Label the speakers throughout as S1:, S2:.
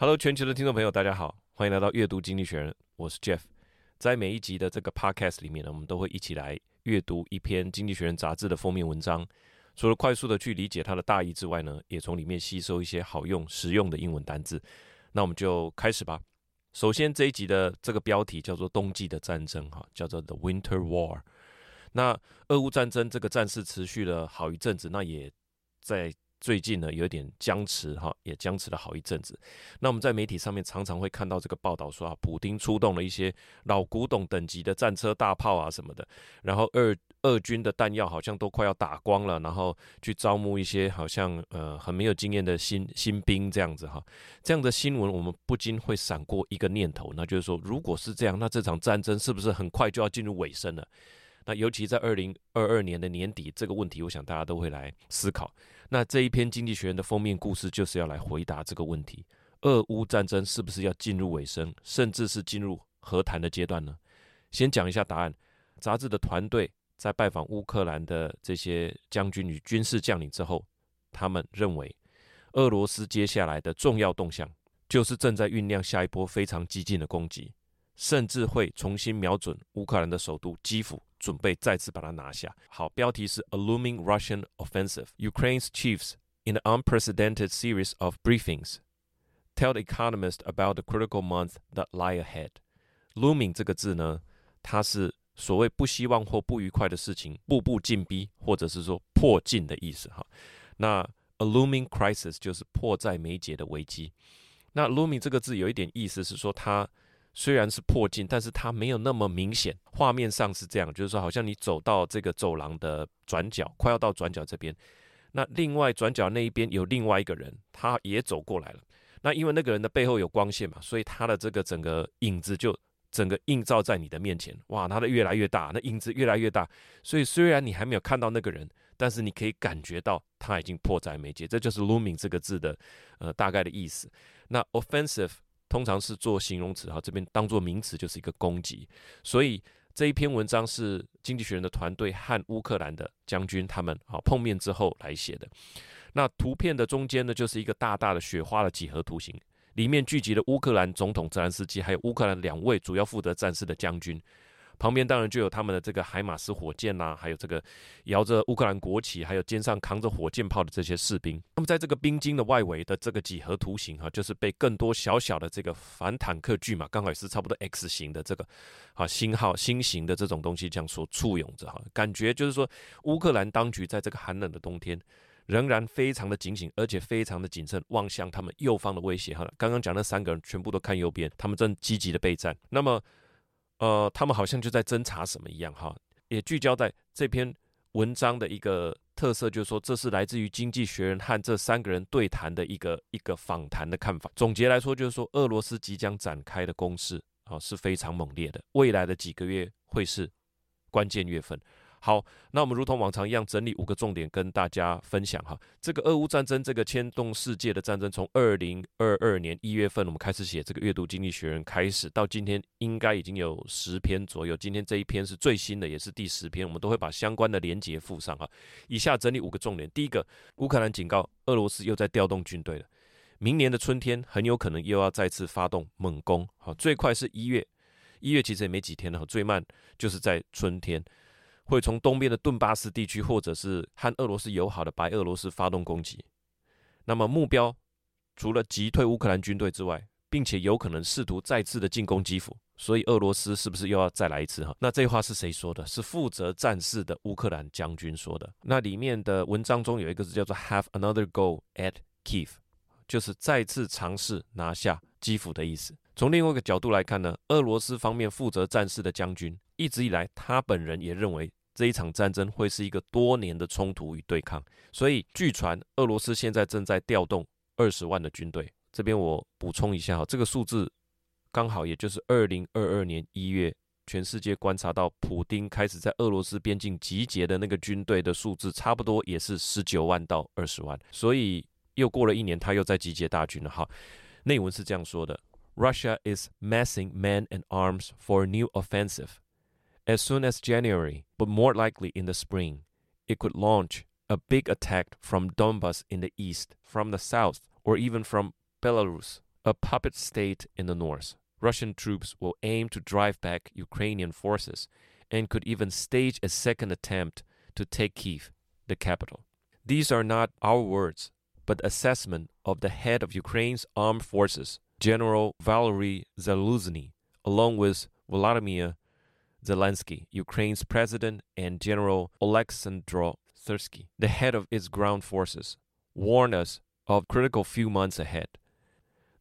S1: Hello，全球的听众朋友，大家好，欢迎来到阅读经济学人，我是 Jeff。在每一集的这个 Podcast 里面呢，我们都会一起来阅读一篇经济学人杂志的封面文章。除了快速的去理解它的大意之外呢，也从里面吸收一些好用、实用的英文单字。那我们就开始吧。首先这一集的这个标题叫做“冬季的战争”哈，叫做 The Winter War。那俄乌战争这个战事持续了好一阵子，那也在。最近呢，有点僵持哈，也僵持了好一阵子。那我们在媒体上面常常会看到这个报道说啊，普丁出动了一些老古董等级的战车、大炮啊什么的，然后俄俄军的弹药好像都快要打光了，然后去招募一些好像呃很没有经验的新新兵这样子哈。这样的新闻我们不禁会闪过一个念头，那就是说，如果是这样，那这场战争是不是很快就要进入尾声了？那尤其在二零二二年的年底，这个问题，我想大家都会来思考。那这一篇《经济学人》的封面故事，就是要来回答这个问题：俄乌战争是不是要进入尾声，甚至是进入和谈的阶段呢？先讲一下答案。杂志的团队在拜访乌克兰的这些将军与军事将领之后，他们认为，俄罗斯接下来的重要动向，就是正在酝酿下一波非常激进的攻击。甚至会重新瞄准乌克兰的首都基辅，准备再次把它拿下。好，标题是 A Looming Russian Offensive. Ukraine's chiefs in an unprecedented series of briefings tell the economist about the critical month that lie ahead. Looming 这个字呢，它是所谓不希望或不愉快的事情步步进逼，或者是说迫近的意思哈。那 A looming crisis 就是迫在眉睫的危机。那 Looming 这个字有一点意思是说它。虽然是破镜，但是它没有那么明显。画面上是这样，就是说，好像你走到这个走廊的转角，快要到转角这边，那另外转角那一边有另外一个人，他也走过来了。那因为那个人的背后有光线嘛，所以他的这个整个影子就整个映照在你的面前。哇，他的越来越大，那影子越来越大。所以虽然你还没有看到那个人，但是你可以感觉到他已经迫在眉睫。这就是 looming 这个字的呃大概的意思。那 offensive。通常是做形容词哈，这边当做名词就是一个攻击，所以这一篇文章是经济学人的团队和乌克兰的将军他们啊碰面之后来写的。那图片的中间呢，就是一个大大的雪花的几何图形，里面聚集了乌克兰总统泽连斯基，还有乌克兰两位主要负责战事的将军。旁边当然就有他们的这个海马斯火箭呐、还有这个摇着乌克兰国旗，还有肩上扛着火箭炮的这些士兵。那么在这个冰晶的外围的这个几何图形哈、就是被更多小小的这个反坦克巨马，刚好也是差不多 X 型的这个啊星号星型的这种东西这样所簇拥着哈，感觉就是说乌克兰当局在这个寒冷的冬天仍然非常的警醒，而且非常的谨慎，望向他们右方的威胁哈。刚刚讲那三个人全部都看右边，他们正积极的备战。那么。呃，他们好像就在侦查什么一样哈，也聚焦在这篇文章的一个特色，就是说这是来自于《经济学人》和这三个人对谈的一个一个访谈的看法。总结来说，就是说俄罗斯即将展开的攻势啊是非常猛烈的，未来的几个月会是关键月份。好，那我们如同往常一样整理五个重点跟大家分享哈。这个俄乌战争，这个牵动世界的战争，从二零二二年一月份我们开始写这个阅读经济学人开始，到今天应该已经有十篇左右。今天这一篇是最新的，也是第十篇，我们都会把相关的连结附上哈。以下整理五个重点：第一个，乌克兰警告俄罗斯又在调动军队了，明年的春天很有可能又要再次发动猛攻。好，最快是一月，一月其实也没几天了，最慢就是在春天。会从东边的顿巴斯地区，或者是和俄罗斯友好的白俄罗斯发动攻击。那么目标除了击退乌克兰军队之外，并且有可能试图再次的进攻基辅。所以俄罗斯是不是又要再来一次？哈，那这话是谁说的？是负责战事的乌克兰将军说的。那里面的文章中有一个字叫做 “have another go at Kiev”，就是再次尝试拿下基辅的意思。从另外一个角度来看呢，俄罗斯方面负责战事的将军一直以来，他本人也认为。这一场战争会是一个多年的冲突与对抗，所以据传俄罗斯现在正在调动二十万的军队。这边我补充一下哈，这个数字刚好也就是二零二二年一月，全世界观察到普丁开始在俄罗斯边境集结的那个军队的数字，差不多也是十九万到二十万。所以又过了一年，他又在集结大军了哈。内文是这样说的：Russia is massing men and arms for a new offensive. As soon as January, but more likely in the spring, it could launch a big attack from Donbas in the east, from the south, or even from Belarus. a puppet state in the north. Russian troops will aim to drive back Ukrainian forces and could even stage a second attempt to take Kiev, the capital. These are not our words, but assessment of the head of Ukraine's armed forces, General Valery Zaluzhny, along with Volodymyr Zelensky, Ukraine's president, and General Oleksandr Syrsky, the head of its ground forces, warned us of critical few months ahead.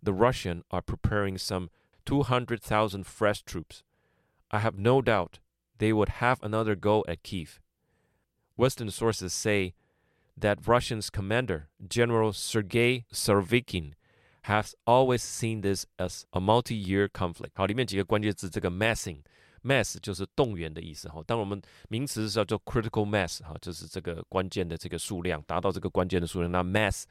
S1: The Russians are preparing some 200,000 fresh troops. I have no doubt they would have another go at Kiev. Western sources say that Russia's commander, General Sergei Surovikin, has always seen this as a multi-year conflict。好，里面几个关键字，这个 Mass 就是动员的意思哈。当我们名词是叫做 critical mass 哈，就是这个关键的这个数量，达到这个关键的数量，那 mass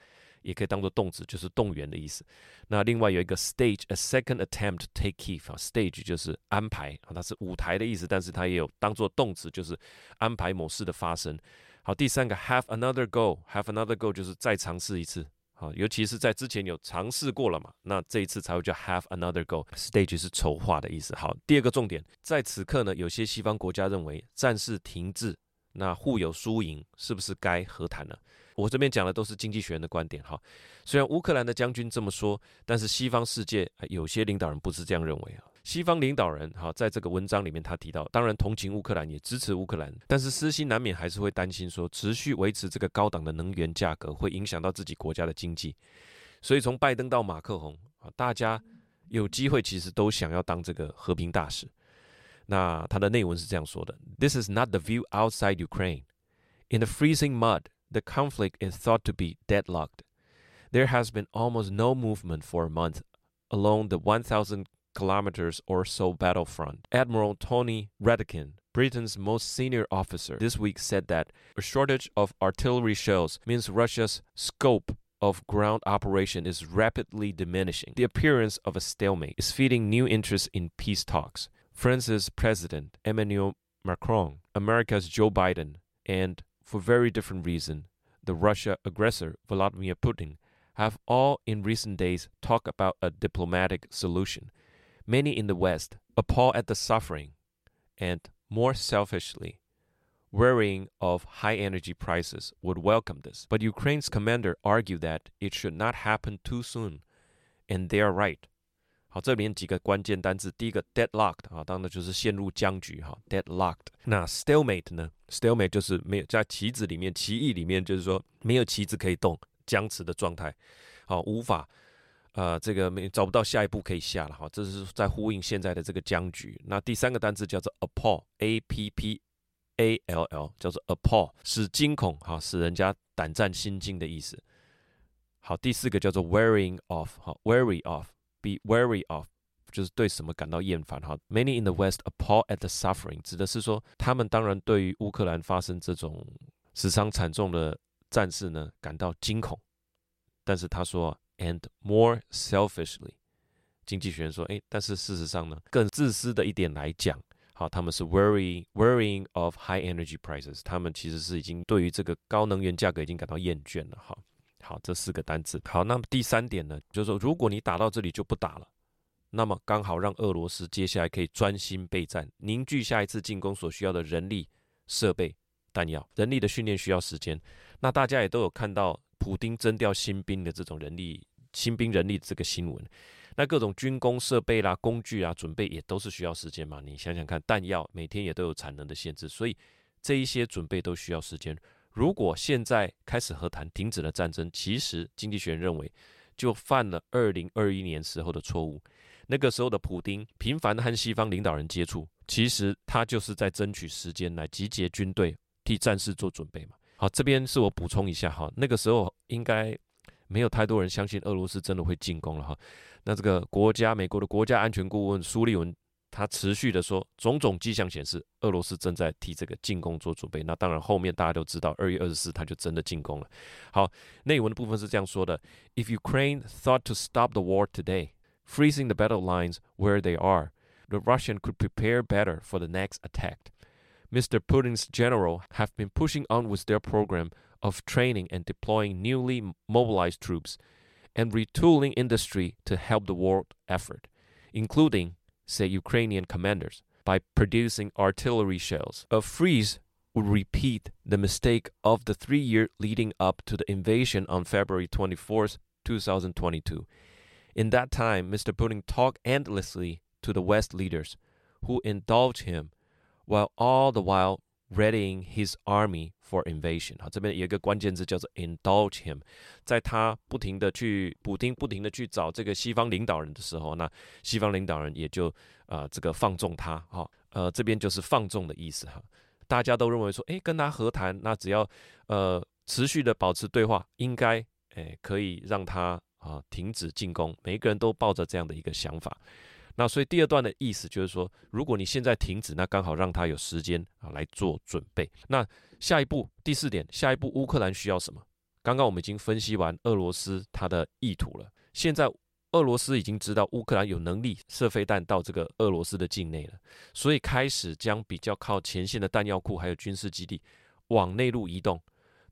S1: 也可以当做动词，就是动员的意思。那另外有一个 stage，a second attempt to take Kiev 啊，stage 就是安排啊，它是舞台的意思，但是它也有当做动词，就是安排某事的发生。好，第三个 have another go，have another go 就是再尝试一次。好，尤其是在之前有尝试过了嘛，那这一次才会叫 have another go。Stage 是筹划的意思。好，第二个重点，在此刻呢，有些西方国家认为战事停滞，那互有输赢，是不是该和谈呢？我这边讲的都是经济学人的观点。哈，虽然乌克兰的将军这么说，但是西方世界有些领导人不是这样认为啊。西方领导人哈，在这个文章里面他提到，当然同情乌克兰，也支持乌克兰，但是私心难免还是会担心说，持续维持这个高档的能源价格会影响到自己国家的经济。所以从拜登到马克宏啊，大家有机会其实都想要当这个和平大使。那他的内文是这样说的：This is not the view outside Ukraine. In the freezing mud, the conflict is thought to be deadlocked. There has been almost no movement for a month along the 1,000 kilometers or so battlefront. Admiral Tony Radakin, Britain's most senior officer, this week said that a shortage of artillery shells means Russia's scope of ground operation is rapidly diminishing. The appearance of a stalemate is feeding new interest in peace talks. France's President Emmanuel Macron, America's Joe Biden, and for very different reason, the Russia aggressor Vladimir Putin have all in recent days talked about a diplomatic solution. Many in the West, appalled at the suffering and more selfishly, wearying of high energy prices, would welcome this. But Ukraine's commander argued that it should not happen too soon, and they are right. 好，这里面几个关键单词，第一个 deadlocked 啊，当然就是陷入僵局哈，deadlocked。那 stalemate 呢？stalemate 就是没有在棋子里面，棋艺里面就是说没有棋子可以动，僵持的状态，好，无法。 呃，这个没找不到下一步可以下了哈，这是在呼应现在的这个僵局。那第三个单词叫做 appall，a p p a l l，叫做 appall，使惊恐哈，使人家胆战心惊的意思。好，第四个叫做 wearying of，哈，weary of，be wary of，就是对什么感到厌烦哈。Many in the West appall at the suffering，指的是说他们当然对于乌克兰发生这种死伤惨重的战事呢感到惊恐，但是他说。And more selfishly，经济学人说，哎，但是事实上呢，更自私的一点来讲，好，他们是 worrying worrying of high energy prices，他们其实是已经对于这个高能源价格已经感到厌倦了。好，好，这四个单词。好，那么第三点呢，就是说，如果你打到这里就不打了，那么刚好让俄罗斯接下来可以专心备战，凝聚下一次进攻所需要的人力、设备、弹药。人力的训练需要时间，那大家也都有看到。普丁征调新兵的这种人力、新兵人力这个新闻，那各种军工设备啦、工具啊，准备也都是需要时间嘛。你想想看，弹药每天也都有产能的限制，所以这一些准备都需要时间。如果现在开始和谈，停止了战争，其实经济学人认为就犯了二零二一年时候的错误。那个时候的普丁频繁和西方领导人接触，其实他就是在争取时间来集结军队，替战事做准备嘛。好，这边是我补充一下哈，那个时候应该没有太多人相信俄罗斯真的会进攻了哈。那这个国家，美国的国家安全顾问苏利文，他持续的说，种种迹象显示俄罗斯正在替这个进攻做准备。那当然后面大家都知道，二月二十四他就真的进攻了。好，内文的部分是这样说的：If Ukraine thought to stop the war today, freezing the battle lines where they are, the Russian could prepare better for the next attack. Mr. Putin's general have been pushing on with their program of training and deploying newly mobilized troops, and retooling industry to help the world effort, including, say, Ukrainian commanders, by producing artillery shells. A freeze would repeat the mistake of the three year leading up to the invasion on February 24th, 2022. In that time, Mr. Putin talked endlessly to the West leaders who indulged him, while all the while readying his army for invasion。好，这边有一个关键字叫做 indulge him，在他不停的去补丁不停的去找这个西方领导人的时候，那西方领导人也就啊、呃、这个放纵他。哈，呃这边就是放纵的意思哈。大家都认为说，诶，跟他和谈，那只要呃持续的保持对话，应该诶可以让他啊、停止进攻。每一个人都抱着这样的一个想法。那所以第二段的意思就是说，如果你现在停止，那刚好让他有时间啊来做准备。那下一步第四点，下一步乌克兰需要什么？刚刚我们已经分析完俄罗斯他的意图了。现在俄罗斯已经知道乌克兰有能力射飞弹到这个俄罗斯的境内了，所以开始将比较靠前线的弹药库还有军事基地往内陆移动。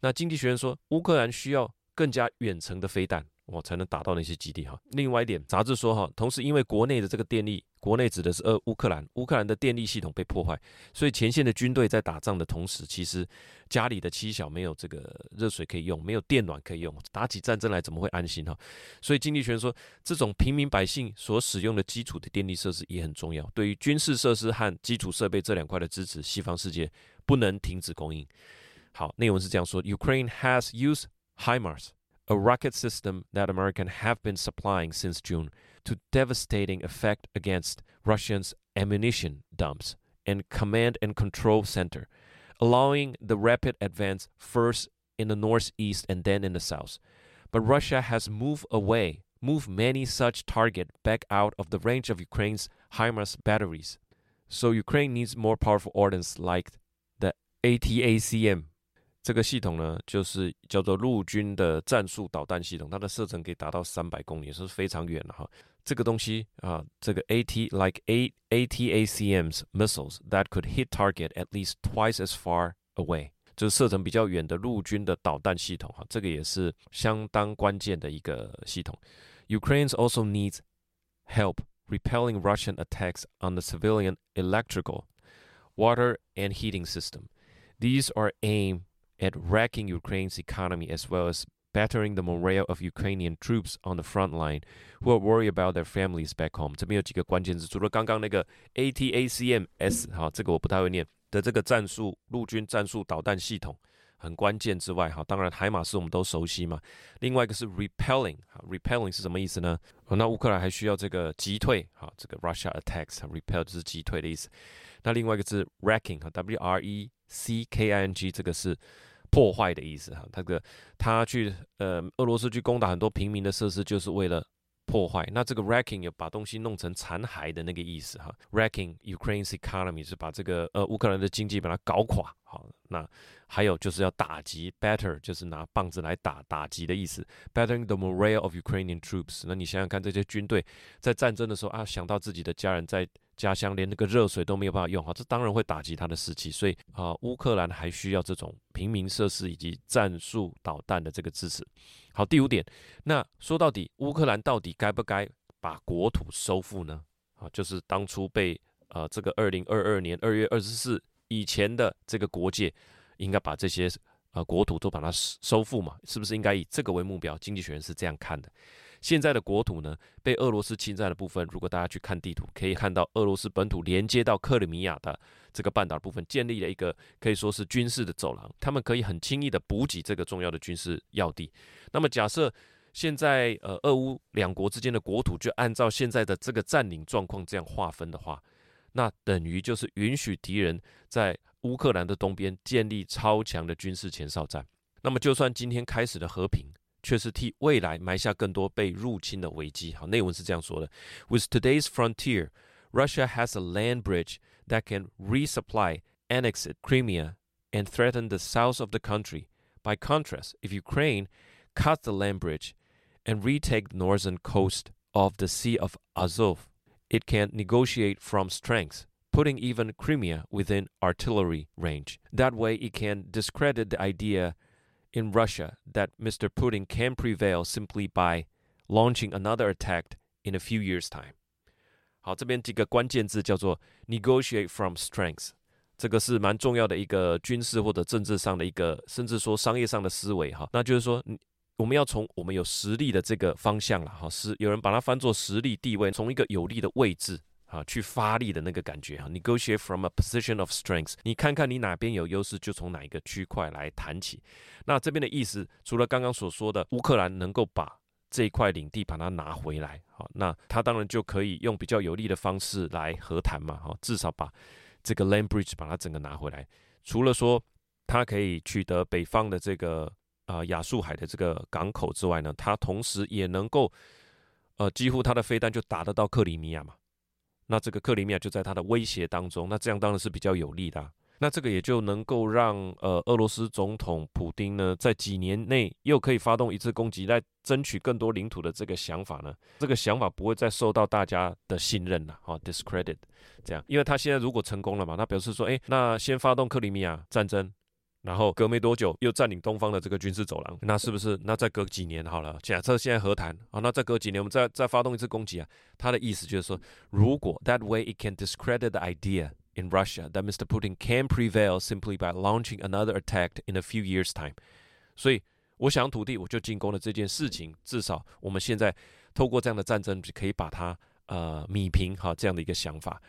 S1: 那经济学人说，乌克兰需要更加远程的飞弹。我才能打到那些基地哈。另外一点，杂志说哈，同时因为国内的这个电力，国内指的是呃乌克兰，乌克兰的电力系统被破坏，所以前线的军队在打仗的同时，其实家里的妻小没有这个热水可以用，没有电暖可以用，打起战争来怎么会安心哈？所以经济学说，这种平民百姓所使用的基础的电力设施也很重要。对于军事设施和基础设备这两块的支持，西方世界不能停止供应。好，内文是这样说：Ukraine has used HIMARS。A rocket system that American have been supplying since June to devastating effect against Russians ammunition dumps and command and control center, allowing the rapid advance first in the northeast and then in the south. But Russia has moved away, moved many such targets back out of the range of Ukraine's HIMARS batteries. So Ukraine needs more powerful ordnance like the ATACM 这个系统呢，就是叫做陆军的战术导弹系统，它的射程可以达到三百公里，是非常远的哈。这个东西啊，这个 AT like A ATACMs missiles that could hit target at least twice as far away，就是射程比较远的陆军的导弹系统哈，这个也是相当关键的一个系统。Ukraine also needs help repelling Russian attacks on the civilian electrical, water and heating system. These are aim at wrecking Ukraine's economy as well as battering the morale of Ukrainian troops on the front line who are worried about their families back home。这边有几个关键字，除了刚刚那个 ATACMS 哈，这个我不太会念的这个战术陆军战术导弹系统很关键之外，哈，当然海马斯我们都熟悉嘛。另外一个是 repelling，哈，repelling 是什么意思呢？哦，那乌克兰还需要这个击退，哈，这个 Russia attacks，repel 就是击退的意思。那另外一个是 wrecking，哈，W R E C K I N G，这个是破坏的意思哈，他个他去呃俄罗斯去攻打很多平民的设施，就是为了破坏。那这个 wrecking 有把东西弄成残骸的那个意思哈，wrecking Ukraine's economy 是把这个呃乌克兰的经济把它搞垮。好，那还有就是要打击，batter 就是拿棒子来打打击的意思，battering the morale of Ukrainian troops。那你想想看，这些军队在战争的时候啊，想到自己的家人在。家乡连那个热水都没有办法用哈，这当然会打击他的士气，所以啊，乌克兰还需要这种平民设施以及战术导弹的这个支持。好，第五点，那说到底，乌克兰到底该不该把国土收复呢？啊，就是当初被呃这个二零二二年二月二十四以前的这个国界，应该把这些呃国土都把它收复嘛？是不是应该以这个为目标？经济学人是这样看的。现在的国土呢，被俄罗斯侵占的部分，如果大家去看地图，可以看到俄罗斯本土连接到克里米亚的这个半岛部分，建立了一个可以说是军事的走廊，他们可以很轻易的补给这个重要的军事要地。那么假设现在呃俄乌两国之间的国土就按照现在的这个占领状况这样划分的话，那等于就是允许敌人在乌克兰的东边建立超强的军事前哨站。那么就算今天开始的和平，却是替未来埋下更多被入侵的危机。好，内文是这样说的：With today's frontier, Russia has a land bridge that can resupply annexed Crimea and threaten the south of the country. By contrast, if Ukraine cuts the land bridge and retake the northern coast of the Sea of Azov, it can negotiate from strength, putting even Crimea within artillery range. That way, it can discredit the idea. In Russia, that Mr. Putin can prevail simply by launching another attack in a few years' time。好，这边几个关键字叫做 negotiate from strength，这个是蛮重要的一个军事或者政治上的一个，甚至说商业上的思维哈。那就是说，我们要从我们有实力的这个方向了哈，是有人把它翻作实力地位，从一个有利的位置啊去发力的那个感觉哈。negotiate from a position of strength，你看看你哪边有优势，就从哪一个区块来谈起。那这边的意思，除了刚刚所说的乌克兰能够把这一块领地把它拿回来，好，那他当然就可以用比较有利的方式来和谈嘛，哈，至少把这个 land bridge 把它整个拿回来。除了说他可以取得北方的这个啊亚速海的这个港口之外呢，他同时也能够呃几乎他的飞弹就打得到克里米亚嘛，那这个克里米亚就在他的威胁当中，那这样当然是比较有利的。那这个也就能够让呃俄罗斯总统普丁呢，在几年内又可以发动一次攻击来争取更多领土的这个想法呢，这个想法不会再受到大家的信任了，哈，discredit 这样，因为他现在如果成功了嘛，他表示说，哎，那先发动克里米亚战争，然后隔没多久又占领东方的这个军事走廊，那是不是？那再隔几年好了，假设现在和谈啊，那再隔几年我们再再发动一次攻击啊，他的意思就是说，如果 that way it can discredit the idea。In Russia, that Mr. Putin can prevail simply by launching another attack in a few years' time。所以，我想土地，我就进攻了这件事情。至少，我们现在透过这样的战争，可以把它呃弭平哈这样的一个想法。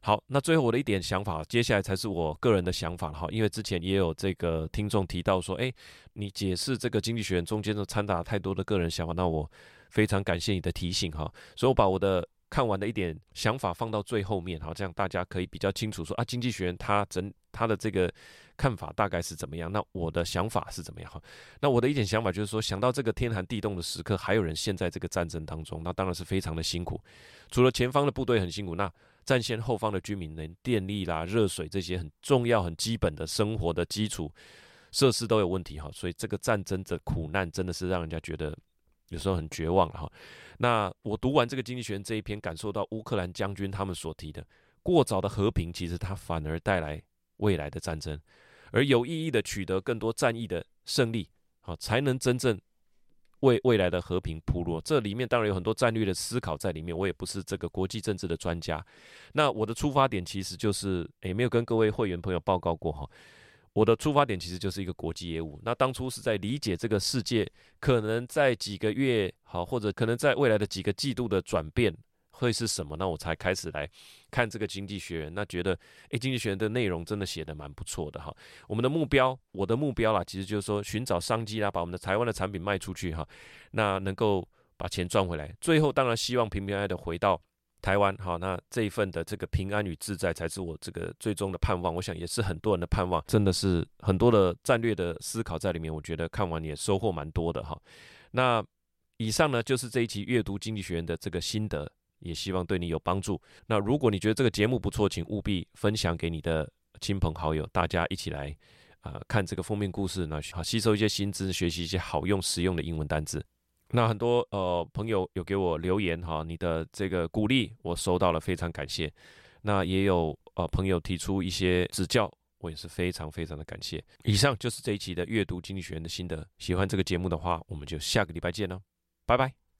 S1: 好，那最后我的一点想法，接下来才是我个人的想法哈。因为之前也有这个听众提到说，哎，你解释这个经济学人中间都掺杂太多的个人想法，那我非常感谢你的提醒哈。所以我把我的。看完的一点想法放到最后面，哈，这样大家可以比较清楚说啊，经济学人他整他的这个看法大概是怎么样？那我的想法是怎么样？哈，那我的一点想法就是说，想到这个天寒地冻的时刻，还有人陷在这个战争当中，那当然是非常的辛苦。除了前方的部队很辛苦，那战线后方的居民连电力啦、热水这些很重要、很基本的生活的基础设施都有问题哈，所以这个战争的苦难真的是让人家觉得。有时候很绝望了哈。那我读完这个《经济学人》这一篇，感受到乌克兰将军他们所提的过早的和平，其实它反而带来未来的战争，而有意义的取得更多战役的胜利，好，才能真正为未来的和平铺路。这里面当然有很多战略的思考在里面，我也不是这个国际政治的专家。那我的出发点其实就是，诶，没有跟各位会员朋友报告过哈。我的出发点其实就是一个国际业务。那当初是在理解这个世界可能在几个月好，或者可能在未来的几个季度的转变会是什么？那我才开始来看这个经济学人。那觉得，诶，经济学人的内容真的写得蛮不错的哈。我们的目标，我的目标啦，其实就是说寻找商机啦，把我们的台湾的产品卖出去哈，那能够把钱赚回来。最后当然希望平平安安的回到。台湾好，那这一份的这个平安与自在才是我这个最终的盼望。我想也是很多人的盼望，真的是很多的战略的思考在里面。我觉得看完也收获蛮多的哈。那以上呢就是这一期阅读经济学人的这个心得，也希望对你有帮助。那如果你觉得这个节目不错，请务必分享给你的亲朋好友，大家一起来啊、看这个封面故事，那好吸收一些新知，学习一些好用实用的英文单字。那很多呃朋友有给我留言哈，你的这个鼓励我收到了，非常感谢。那也有呃朋友提出一些指教，我也是非常非常的感谢。以上就是这一期的阅读经济学人的心得。喜欢这个节目的话，我们就下个礼拜见喽，拜拜。